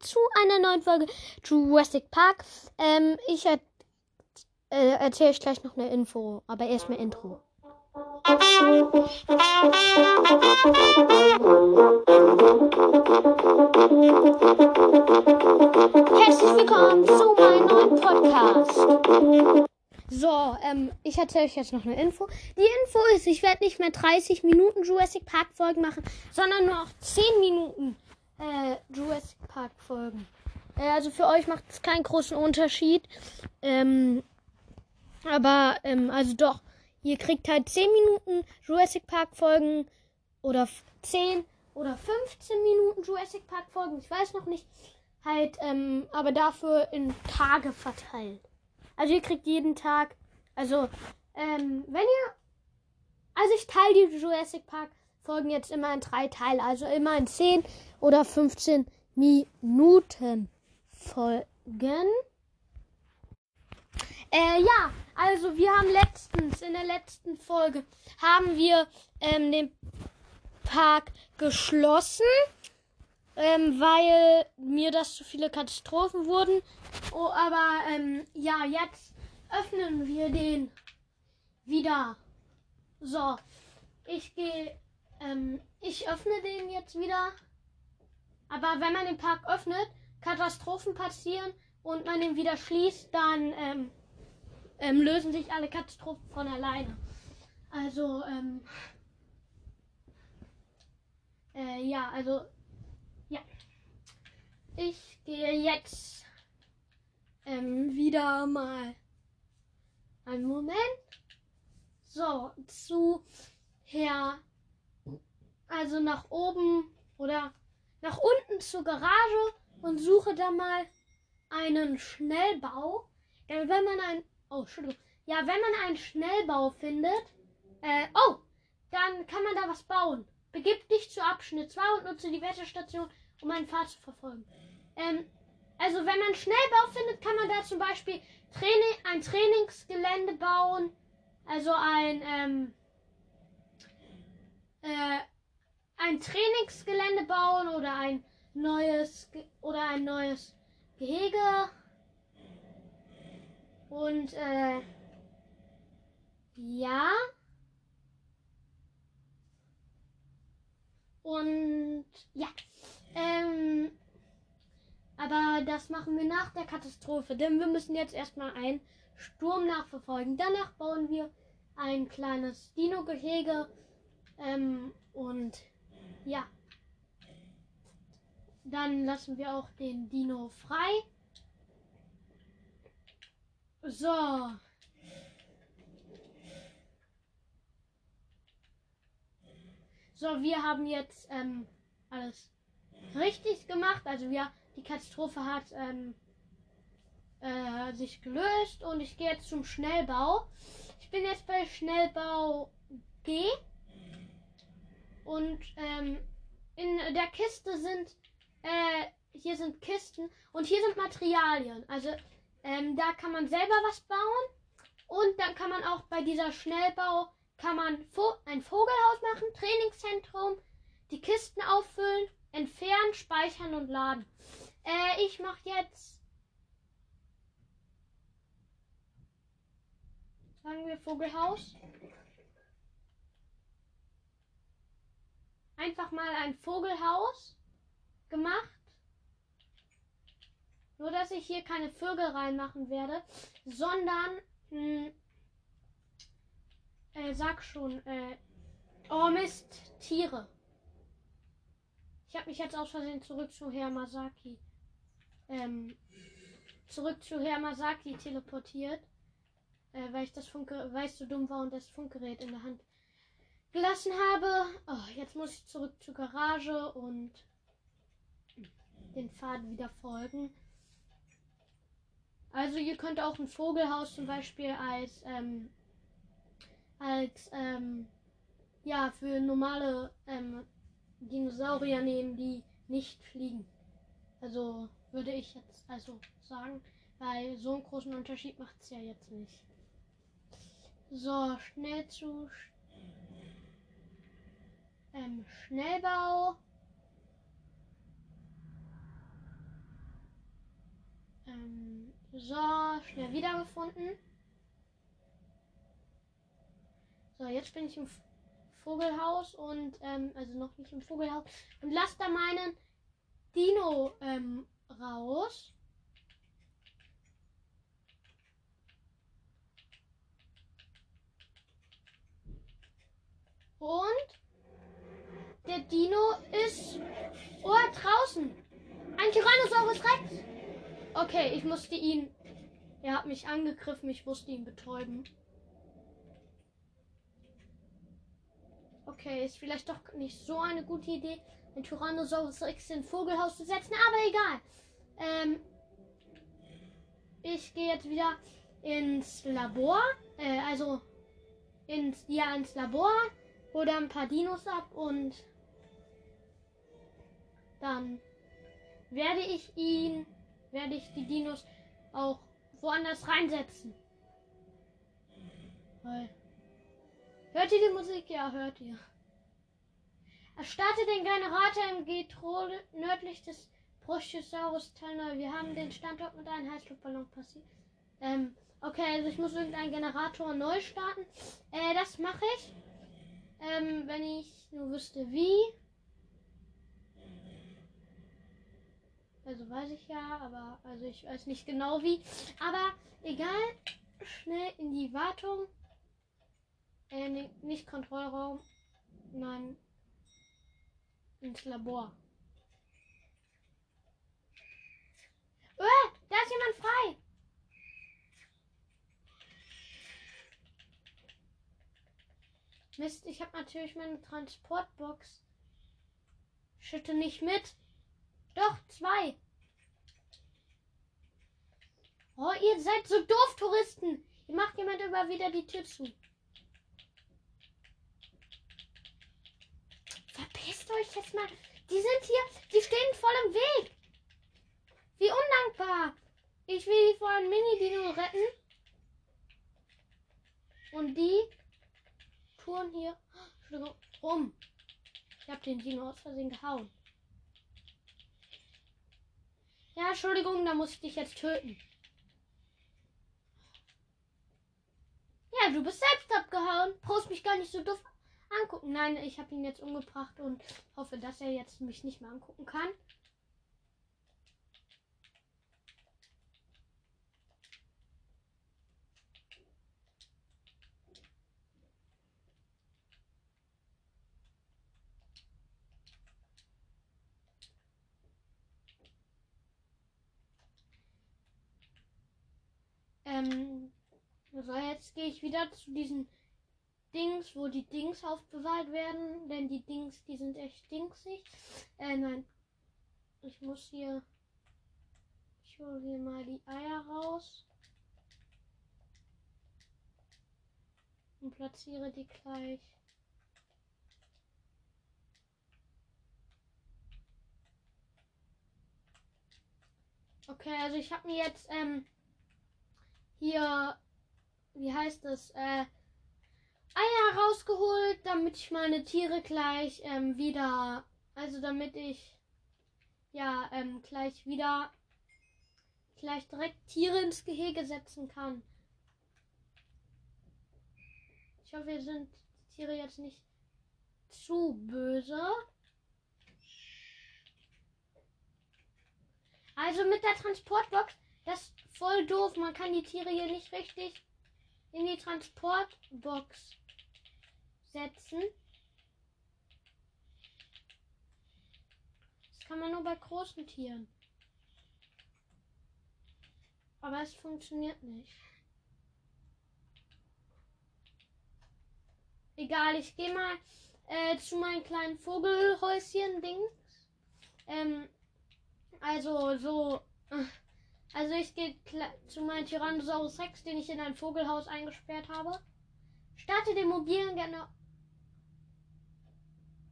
zu einer neuen Folge Jurassic Park. Ähm, ich äh, erzähle euch gleich noch eine Info, aber erstmal Intro. Herzlich willkommen zu meinem neuen Podcast. So, ähm, ich erzähle euch jetzt noch eine Info. Die Info ist, ich werde nicht mehr 30 Minuten Jurassic Park Folgen machen, sondern nur noch 10 Minuten äh, Jurassic Park Folgen. Äh, also für euch macht es keinen großen Unterschied. Ähm, aber, ähm, also doch, ihr kriegt halt 10 Minuten Jurassic Park Folgen oder 10 oder 15 Minuten Jurassic Park Folgen. Ich weiß noch nicht. Halt, ähm, aber dafür in Tage verteilt. Also ihr kriegt jeden Tag, also, ähm, wenn ihr, also ich teile die Jurassic Park Folgen jetzt immer in drei Teile, also immer in 10 oder 15 Minuten Folgen. Äh, ja, also wir haben letztens, in der letzten Folge, haben wir ähm, den Park geschlossen, ähm, weil mir das zu viele Katastrophen wurden. Oh, aber ähm, ja, jetzt öffnen wir den wieder. So, ich gehe, ähm, ich öffne den jetzt wieder. Aber wenn man den Park öffnet, Katastrophen passieren und man den wieder schließt, dann ähm, ähm, lösen sich alle Katastrophen von alleine. Also, ähm, äh, ja, also, ja. Ich gehe jetzt ähm, wieder mal einen Moment. So, zu Herr, also nach oben oder nach unten zur Garage und suche da mal einen Schnellbau. Denn wenn man ein Oh, Entschuldigung. Ja, wenn man einen Schnellbau findet, äh, oh, dann kann man da was bauen. Begib dich zu Abschnitt 2 und nutze die Wetterstation, um einen Pfad zu verfolgen. Ähm, also wenn man Schnellbau findet, kann man da zum Beispiel Training, ein Trainingsgelände bauen. Also ein, ähm, äh, ein Trainingsgelände bauen oder ein neues oder ein neues Gehege und äh, ja. Und ja. Ähm, aber das machen wir nach der Katastrophe, denn wir müssen jetzt erstmal einen Sturm nachverfolgen. Danach bauen wir ein kleines Dino-Gehege. Ähm, und ja. Dann lassen wir auch den Dino frei. So. So, wir haben jetzt ähm, alles richtig gemacht. Also wir, die Katastrophe hat ähm, äh, sich gelöst und ich gehe jetzt zum Schnellbau. Ich bin jetzt bei Schnellbau G und ähm, in der Kiste sind äh, hier sind Kisten und hier sind Materialien. Also ähm, da kann man selber was bauen. Und dann kann man auch bei dieser Schnellbau kann man ein Vogelhaus machen, Trainingszentrum, die Kisten auffüllen, entfernen, speichern und laden. Äh, ich mache jetzt sagen wir Vogelhaus. Einfach mal ein Vogelhaus gemacht. Nur, dass ich hier keine Vögel reinmachen werde, sondern, mh, hm, äh, sag schon, äh, oh Mist, Tiere. Ich habe mich jetzt aus Versehen zurück zu Herr Masaki, ähm, zurück zu Herr Masaki teleportiert, äh, weil ich das Funkgerät, weil ich so dumm war und das Funkgerät in der Hand gelassen habe. Oh, jetzt muss ich zurück zur Garage und den Pfad wieder folgen. Also ihr könnt auch ein Vogelhaus zum Beispiel als ähm, als ähm, ja für normale ähm, Dinosaurier nehmen, die nicht fliegen. Also würde ich jetzt also sagen, weil so einen großen Unterschied macht es ja jetzt nicht. So, schnell zu ähm, Schnellbau. Ähm, so, schnell wiedergefunden. So, jetzt bin ich im Vogelhaus und, ähm, also noch nicht im Vogelhaus. Und lass da meinen Dino ähm, raus. Und der Dino ist oh, draußen. Ein Tyrannosaurus Rex. Okay, ich musste ihn. Er hat mich angegriffen, ich musste ihn betäuben. Okay, ist vielleicht doch nicht so eine gute Idee, ein Tyrannosaurus Rex in Vogelhaus zu setzen, aber egal. Ähm, ich gehe jetzt wieder ins Labor, äh, also ins, ja, ins Labor, hole ein paar Dinos ab und dann werde ich ihn, werde ich die Dinos auch woanders reinsetzen. Hört ihr die Musik? Ja, hört ihr. Startet den Generator im Getro nördlich des Brachiosaurus Tunnel. Wir haben den Standort mit einem Heißluftballon passiert. Ähm, okay, also ich muss irgendeinen Generator neu starten. Äh, das mache ich. Ähm, wenn ich nur wüsste wie. Also weiß ich ja, aber also ich weiß nicht genau wie. Aber egal. Schnell in die Wartung. Äh, nicht Kontrollraum. Nein. Ins Labor. Oh, da ist jemand frei. Mist, ich habe natürlich meine Transportbox. Schütte nicht mit. Doch, zwei. Oh, ihr seid so doof, Touristen. Ihr macht jemand immer wieder die Tür zu. Verpisst euch jetzt mal. Die sind hier, die stehen voll im Weg. Wie undankbar. Ich will die vor einem Mini-Dino retten. Und die touren hier rum. Ich habe den Dino aus Versehen gehauen. Ja, Entschuldigung, da muss ich dich jetzt töten. Ja, du bist selbst abgehauen. Brauchst mich gar nicht so doof angucken. Nein, ich habe ihn jetzt umgebracht und hoffe, dass er jetzt mich nicht mehr angucken kann. Ähm, so, jetzt gehe ich wieder zu diesen Dings, wo die Dings aufbewahrt werden. Denn die Dings, die sind echt dingsig. Äh, nein. Ich muss hier. Ich hole hier mal die Eier raus. Und platziere die gleich. Okay, also ich habe mir jetzt ähm, hier, wie heißt das, äh, Eier rausgeholt, damit ich meine Tiere gleich ähm, wieder, also damit ich ja ähm, gleich wieder gleich direkt Tiere ins Gehege setzen kann. Ich hoffe, wir sind die Tiere jetzt nicht zu böse. Also mit der Transportbox, das ist voll doof. Man kann die Tiere hier nicht richtig in die Transportbox setzen. Das kann man nur bei großen Tieren. Aber es funktioniert nicht. Egal, ich gehe mal äh, zu meinem kleinen Vogelhäuschen-Dings. Ähm, also so. Also ich gehe zu meinem Tyrannosaurus Rex, den ich in ein Vogelhaus eingesperrt habe. Starte den mobilen gerne.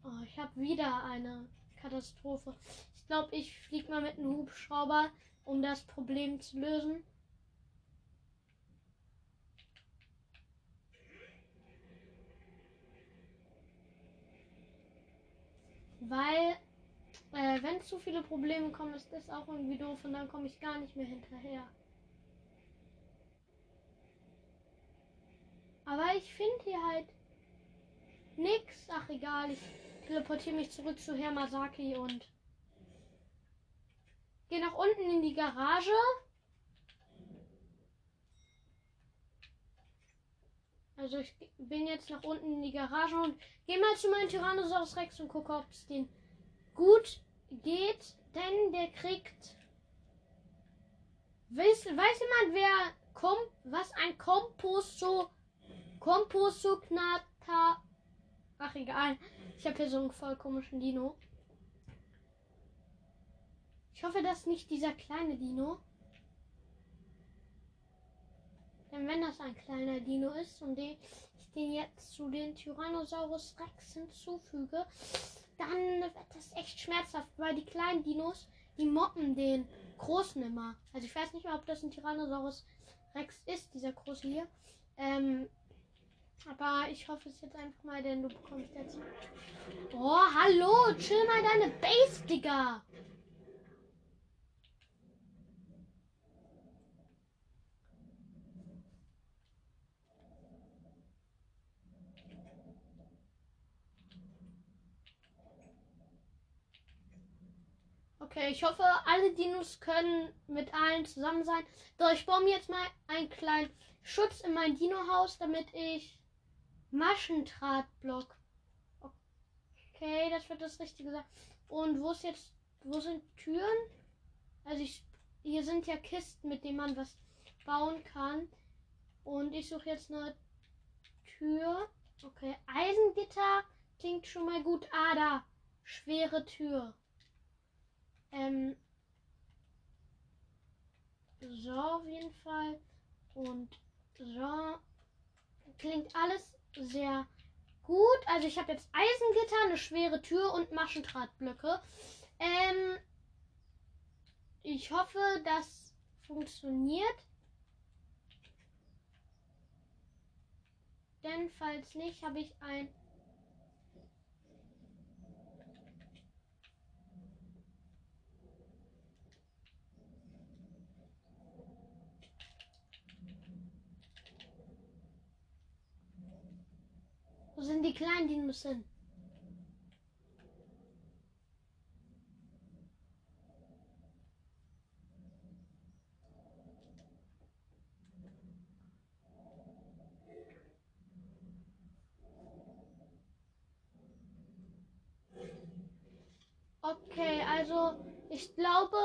Oh, ich habe wieder eine Katastrophe. Ich glaube, ich fliege mal mit einem Hubschrauber, um das Problem zu lösen. Weil Äh, wenn zu viele Probleme kommen, ist das auch irgendwie doof und dann komme ich gar nicht mehr hinterher. Aber ich finde hier halt nix. Ach egal, ich teleportiere mich zurück zu Hermasaki und gehe nach unten in die Garage. Also ich bin jetzt nach unten in die Garage und gehe mal zu meinem Tyrannosaurus Rex und gucke, ob es den gut geht, denn der kriegt. Weiß, weiß jemand, wer kommt, was ein Komposto Komposto Knata. Ach egal. Ich habe hier so einen voll komischen Dino. Ich hoffe, das ist nicht dieser kleine Dino. Denn wenn das ein kleiner Dino ist und den, ich den jetzt zu den Tyrannosaurus Rex hinzufüge, dann wird das echt schmerzhaft, weil die kleinen Dinos, die moppen den großen immer. Also ich weiß nicht mehr, ob das ein Tyrannosaurus Rex ist, dieser große hier. Ähm, aber ich hoffe es jetzt einfach mal, denn du bekommst jetzt. Oh, hallo, chill mal deine Base, Digga. Okay, ich hoffe, alle Dinos können mit allen zusammen sein. So, ich baue mir jetzt mal einen kleinen Schutz in mein Dino-Haus, damit ich Maschendrahtblock. Okay, das wird das Richtige sein. Und wo ist jetzt, wo sind Türen? Also ich, hier sind ja Kisten, mit denen man was bauen kann. Und ich suche jetzt eine Tür. Okay, Eisengitter klingt schon mal gut. Ah, da. Schwere Tür. Ähm, so, auf jeden Fall. Und so. Klingt alles sehr gut. Also ich habe jetzt Eisengitter, eine schwere Tür und Maschendrahtblöcke. Ähm, ich hoffe, das funktioniert. Denn falls nicht, habe ich ein Wo sind die kleinen Dinos hin? Okay, also ich glaube,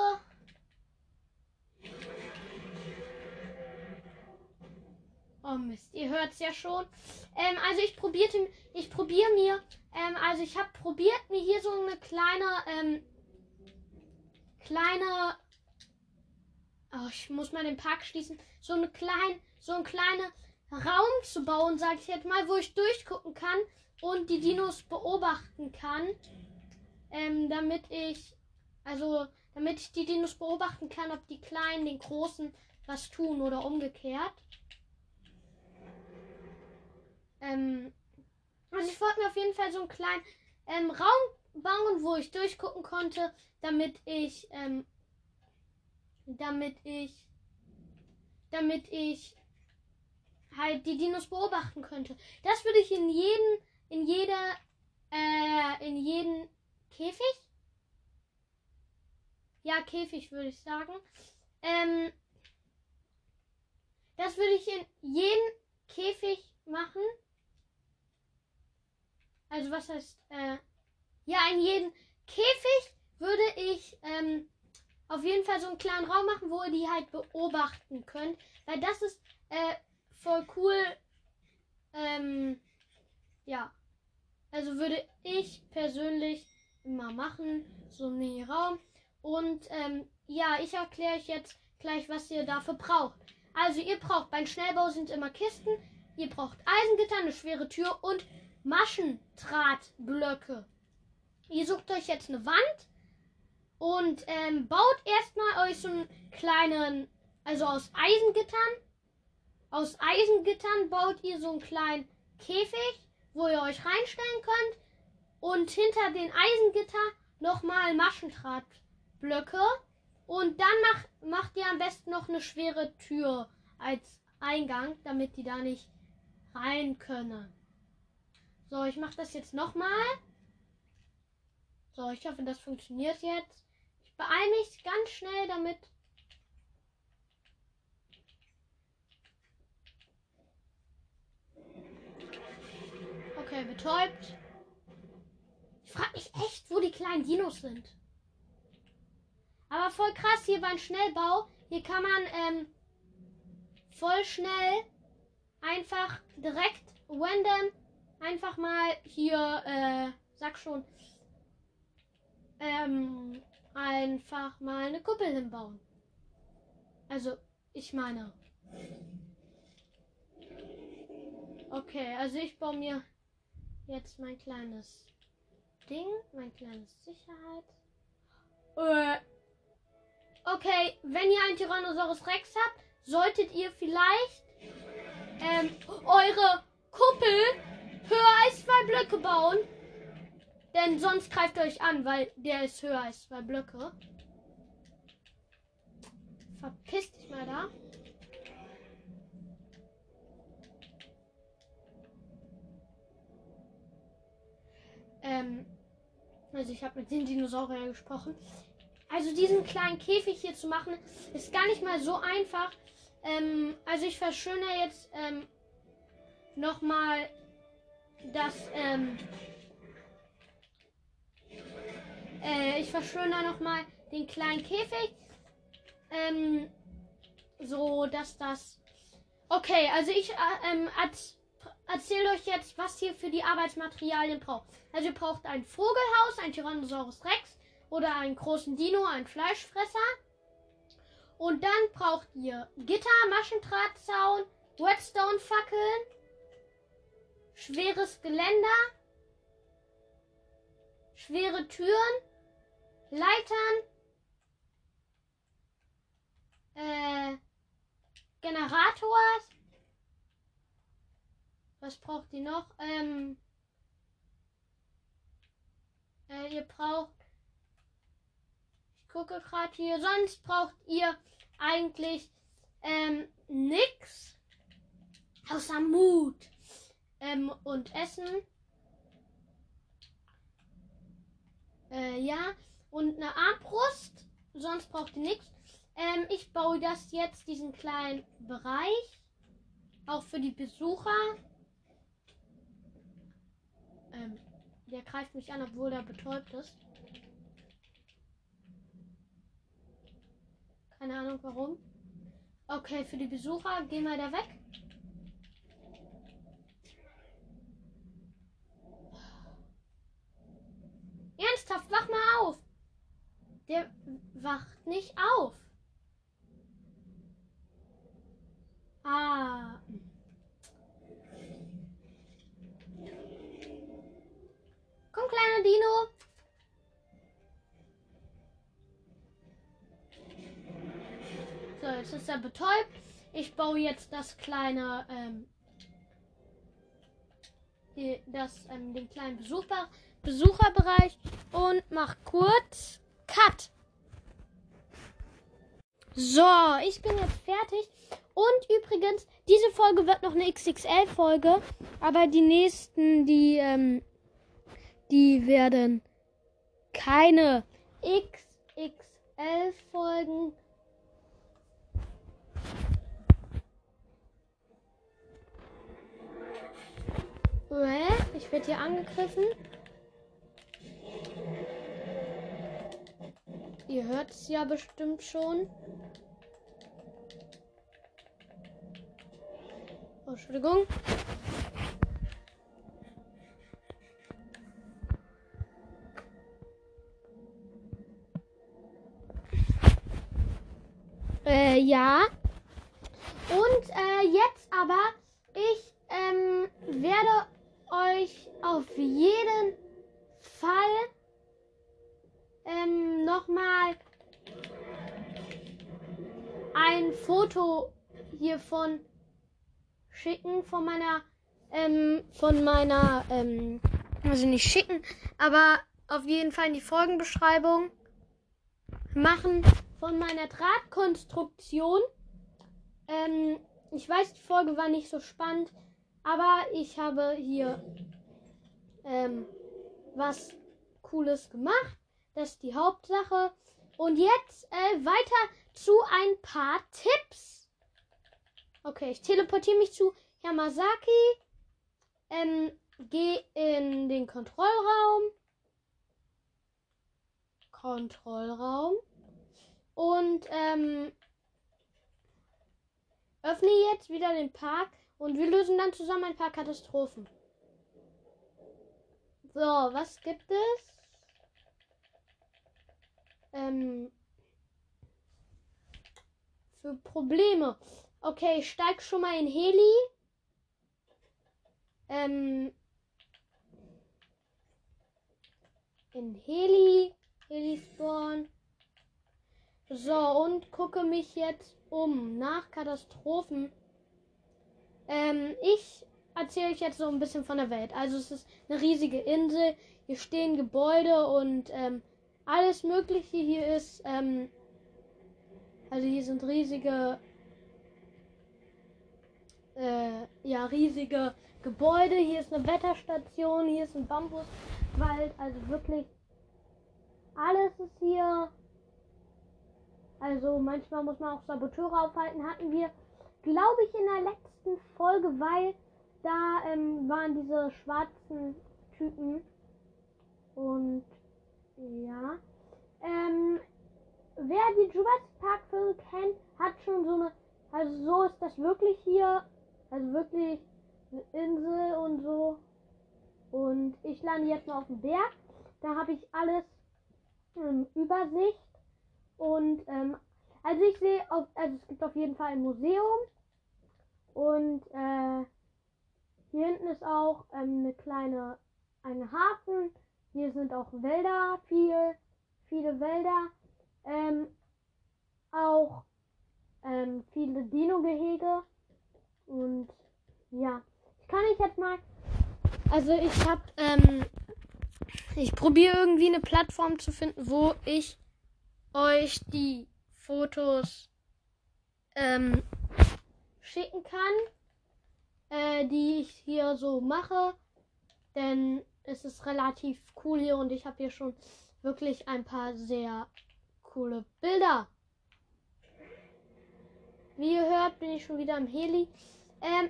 Oh Mist, ihr hört es ja schon. Ähm, also ich probierte, ich probiere mir, ähm, also ich habe probiert mir hier so eine kleine, ähm, kleine, oh, ich muss mal den Park schließen, so eine kleine, so ein kleiner Raum zu bauen, sage ich jetzt mal, wo ich durchgucken kann und die Dinos beobachten kann, ähm, damit ich, also damit ich die Dinos beobachten kann, ob die Kleinen den Großen was tun oder umgekehrt. Ähm, also ich wollte mir auf jeden Fall so einen kleinen ähm, Raum bauen, wo ich durchgucken konnte, damit ich, ähm, damit ich, damit ich halt die Dinos beobachten könnte. Das würde ich in jeden, in jeder, äh, in jeden Käfig. Ja, Käfig würde ich sagen. Ähm, das würde ich in jeden Käfig machen. Also was heißt, äh, ja, in jeden Käfig würde ich ähm, auf jeden Fall so einen kleinen Raum machen, wo ihr die halt beobachten könnt. Weil das ist äh, voll cool. Ähm, ja. Also würde ich persönlich immer machen. So einen Raum. Und ähm, ja, ich erkläre euch jetzt gleich, was ihr dafür braucht. Also ihr braucht beim Schnellbau sind immer Kisten. Ihr braucht Eisengitter, eine schwere Tür und Maschendrahtblöcke. Ihr sucht euch jetzt eine Wand und ähm, baut erstmal euch so einen kleinen, also aus Eisengittern. Aus Eisengittern baut ihr so einen kleinen Käfig, wo ihr euch reinstellen könnt. Und hinter den Eisengitter nochmal Maschendrahtblöcke. Und dann mach, macht ihr am besten noch eine schwere Tür als Eingang, damit die da nicht rein können. So, ich mache das jetzt nochmal. So, ich hoffe, das funktioniert jetzt. Ich beeile mich ganz schnell damit. Okay, betäubt. Ich frage mich echt, wo die kleinen Dinos sind. Aber voll krass, hier beim Schnellbau. Hier kann man ähm, voll schnell einfach direkt random einfach mal hier, äh, sag schon, ähm, einfach mal eine Kuppel hinbauen. Also, ich meine. Okay, also ich baue mir jetzt mein kleines Ding, mein kleines Sicherheit. Äh, okay, wenn ihr einen Tyrannosaurus Rex habt, solltet ihr vielleicht ähm, eure Kuppel höher als zwei Blöcke bauen. Denn sonst greift euch an, weil der ist höher als zwei Blöcke. Verpiss dich mal da. Ähm, also ich habe mit den Dinosauriern gesprochen. Also diesen kleinen Käfig hier zu machen, ist gar nicht mal so einfach. Ähm, also ich verschönere jetzt ähm, nochmal das, ähm, äh, ich verschönere nochmal den kleinen Käfig. Ähm, so, dass das. Okay, also ich äh, ähm, erzähle euch jetzt, was ihr für die Arbeitsmaterialien braucht. Also ihr braucht ein Vogelhaus, ein Tyrannosaurus Rex oder einen großen Dino, einen Fleischfresser. Und dann braucht ihr Gitter, Maschendrahtzaun, Redstone-Fackeln, schweres Geländer, schwere Türen, Leitern, äh, Generators. Was braucht ihr noch? Ähm, äh, ihr braucht gucke gerade hier. Sonst braucht ihr eigentlich ähm, nix außer Mut ähm, und Essen. Äh, ja, und eine Armbrust. Sonst braucht ihr nichts. Ähm, ich baue das jetzt, diesen kleinen Bereich. Auch für die Besucher. Ähm, der greift mich an, obwohl er betäubt ist. Keine Ahnung warum. Okay, für die Besucher gehen wir da weg. Ernsthaft, wach mal auf. Der wacht nicht auf. Ah. Komm, kleiner Dino. So, jetzt ist er betäubt. Ich baue jetzt das kleine, ähm, die, das, ähm, den kleinen Besucher, Besucherbereich und mach kurz Cut. So, ich bin jetzt fertig. Und übrigens, diese Folge wird noch eine XXL-Folge, aber die nächsten, die, ähm, die werden keine XXL-Folgen Ich werde hier angegriffen. Ihr hört es ja bestimmt schon. Oh, Entschuldigung. Äh, ja. Und äh, jetzt aber, ich ähm, werde euch auf jeden Fall ähm, nochmal ein Foto hiervon schicken von meiner ähm, von meiner ähm, also nicht schicken, aber auf jeden Fall in die Folgenbeschreibung machen von meiner Drahtkonstruktion. Ähm, ich weiß, die Folge war nicht so spannend, aber ich habe hier ähm, was Cooles gemacht. Das ist die Hauptsache. Und jetzt äh, weiter zu ein paar Tipps. Okay, ich teleportiere mich zu Yamasaki. Ähm, geh in den Kontrollraum. Kontrollraum. Und ähm, öffne jetzt wieder den Park und wir lösen dann zusammen ein paar Katastrophen. So, was gibt es? Ähm, für Probleme. Okay, ich steig schon mal in Heli. Ähm, in Heli. Heli Spawn. So, und gucke mich jetzt um nach Katastrophen. Ähm, ich erzähle euch jetzt so ein bisschen von der Welt. Also es ist eine riesige Insel. Hier stehen Gebäude und ähm, alles Mögliche hier ist. Ähm, also hier sind riesige, äh, ja riesige Gebäude. Hier ist eine Wetterstation. Hier ist ein Bambuswald. Also wirklich alles ist hier. Also manchmal muss man auch Saboteure aufhalten. Hatten wir, glaube ich, in der letzten Folge, weil da ähm, waren diese schwarzen Typen. Und ja. Ähm, wer die Jurassic Park Filme kennt, hat schon so eine. Also so ist das wirklich hier. Also wirklich eine Insel und so. Und ich lande jetzt mal auf dem Berg. Da habe ich alles ähm, Übersicht. Und ähm, also ich sehe, auf, also es gibt auf jeden Fall ein Museum. Und äh, hier hinten ist auch ähm, eine kleine, eine Hafen. Hier sind auch Wälder, viel, viele Wälder. Ähm, auch ähm, viele Dino-Gehege. Und ja, ich kann ich jetzt mal. Also ich habe, ähm, ich probiere irgendwie eine Plattform zu finden, wo ich euch die Fotos ähm, schicken kann, äh, die ich hier so mache. Denn es ist relativ cool hier und ich habe hier schon wirklich ein paar sehr coole Bilder. Wie ihr hört, bin ich schon wieder im Heli. Ähm,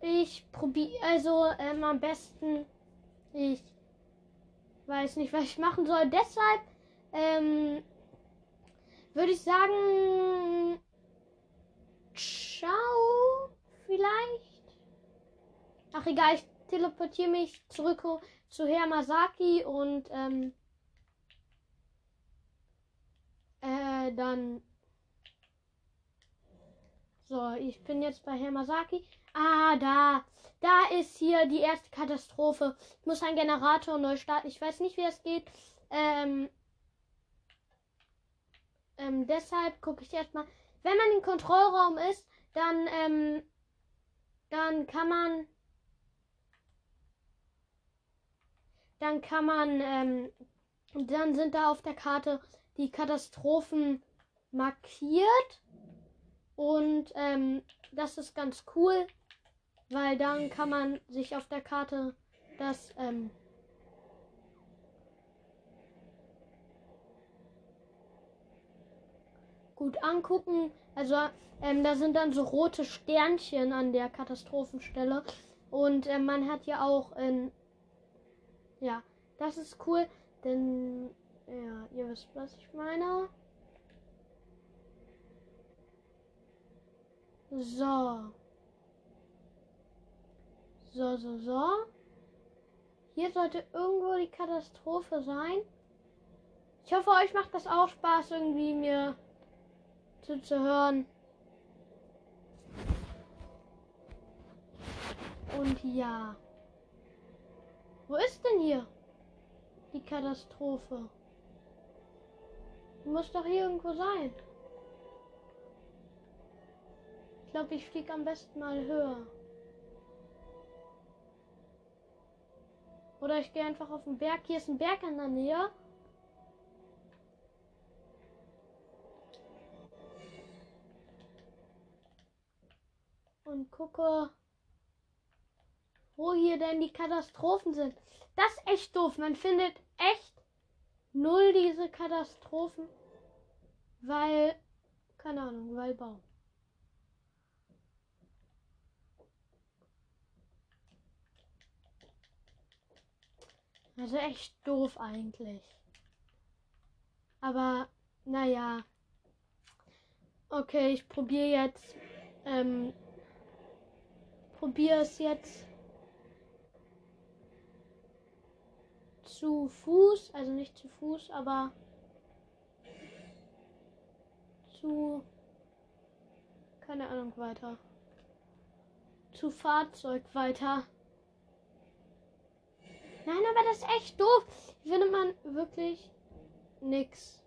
ich probiere, also ähm, am besten, ich weiß nicht, was ich machen soll. Deshalb ähm, würde ich sagen, ciao, vielleicht. Ach egal, ich teleportiere mich zurück zu Hermasaki und ähm, äh, dann. So, ich bin jetzt bei Hermasaki. Ah, da. Da ist hier die erste Katastrophe. Ich muss einen Generator neu starten. Ich weiß nicht, wie es geht. Ähm, ähm, deshalb gucke ich erstmal. Wenn man im Kontrollraum ist, dann, ähm, dann kann man. Dann kann man, ähm, dann sind da auf der Karte die Katastrophen markiert. Und ähm, das ist ganz cool, weil dann kann man sich auf der Karte das ähm, gut angucken. Also ähm, da sind dann so rote Sternchen an der Katastrophenstelle. Und äh, man hat ja auch in... Ja, das ist cool, denn... Ja, ihr wisst, was ich meine. So. So, so, so. Hier sollte irgendwo die Katastrophe sein. Ich hoffe, euch macht das auch Spaß, irgendwie mir zuzuhören. Und ja. Wo ist denn hier die Katastrophe? Muss doch hier irgendwo sein. Ich glaube, ich fliege am besten mal höher. Oder ich gehe einfach auf den Berg. Hier ist ein Berg in der Nähe. Und gucke, wo hier denn die Katastrophen sind. Das ist echt doof. Man findet echt null diese Katastrophen. Weil, keine Ahnung, weil Baum. Also echt doof eigentlich. Aber, naja. Okay, ich probiere jetzt. Ähm, probiere es jetzt zu Fuß, also nicht zu Fuß, aber zu keine Ahnung weiter. Zu Fahrzeug weiter. Nein, aber das ist echt doof. Findet man wirklich nix.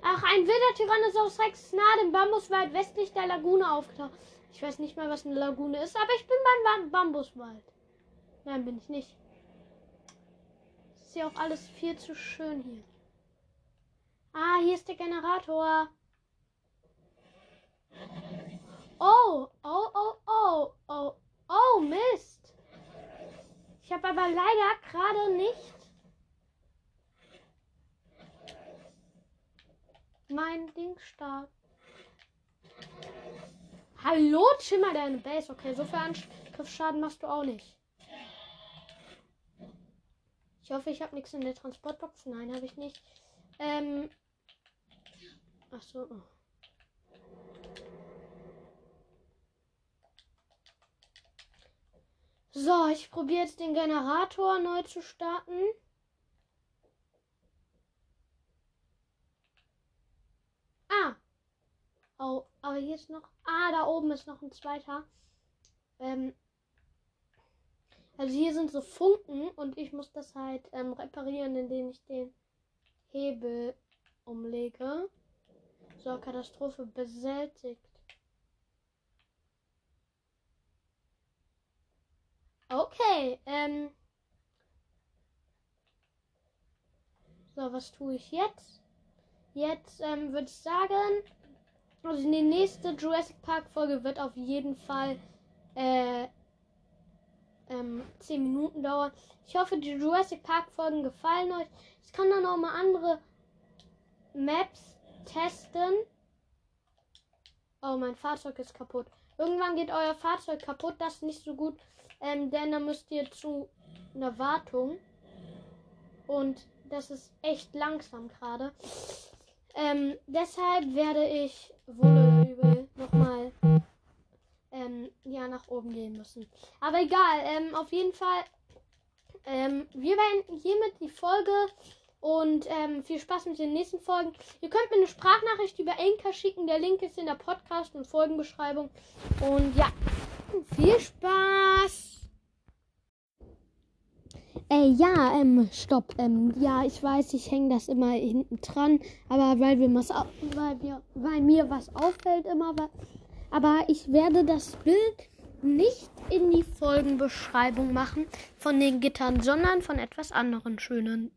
Ach, ein wilder Tyrannosaurus Rex ist nahe dem Bambuswald westlich der Lagune aufgetaucht. Ich weiß nicht mal, was eine Lagune ist, aber ich bin beim Bambuswald. Nein, bin ich nicht. Ist ja auch alles viel zu schön hier. Ah, hier ist der Generator. Oh, oh, oh, oh, oh, oh, Mist. Ich habe aber leider gerade nicht mein Ding stark. Hallo, Chimmer, deine Base. Okay, so viel Angriffsschaden machst du auch nicht. Ich hoffe, ich habe nichts in der Transportbox. Nein, habe ich nicht. Ähm. Ach so. Oh. So, ich probiere jetzt den Generator neu zu starten. Ah. Oh, aber hier ist noch. Ah, da oben ist noch ein zweiter. Ähm, also hier sind so Funken und ich muss das halt ähm, reparieren, indem ich den Hebel umlege. So, Katastrophe beseitigt. Okay, ähm. So, was tue ich jetzt? Jetzt ähm, würde ich sagen, also die nächste Jurassic Park Folge wird auf jeden Fall äh, ähm, 10 Minuten dauern. Ich hoffe, die Jurassic Park Folgen gefallen euch. Ich kann dann auch mal andere Maps testen. Oh, mein Fahrzeug ist kaputt. Irgendwann geht euer Fahrzeug kaputt. Das ist nicht so gut. Ähm, denn dann müsst ihr zu einer Wartung. Und das ist echt langsam gerade. Ähm, deshalb werde ich wohl ja, nach oben gehen müssen. Aber egal, ähm, auf jeden Fall, ähm, wir beenden hiermit die Folge und ähm, viel Spaß mit den nächsten Folgen. Ihr könnt mir eine Sprachnachricht über Enka schicken. Der Link ist in der Podcast- und Folgenbeschreibung. Und ja, viel Spaß! Äh, ja, ähm, stopp. Ähm, ja, ich weiß, ich hänge das immer hinten dran, aber weil, wir was, weil, wir, weil mir was auffällt immer, aber ich werde das Bild nicht in die Folgenbeschreibung machen von den Gittern, sondern von etwas anderen schönen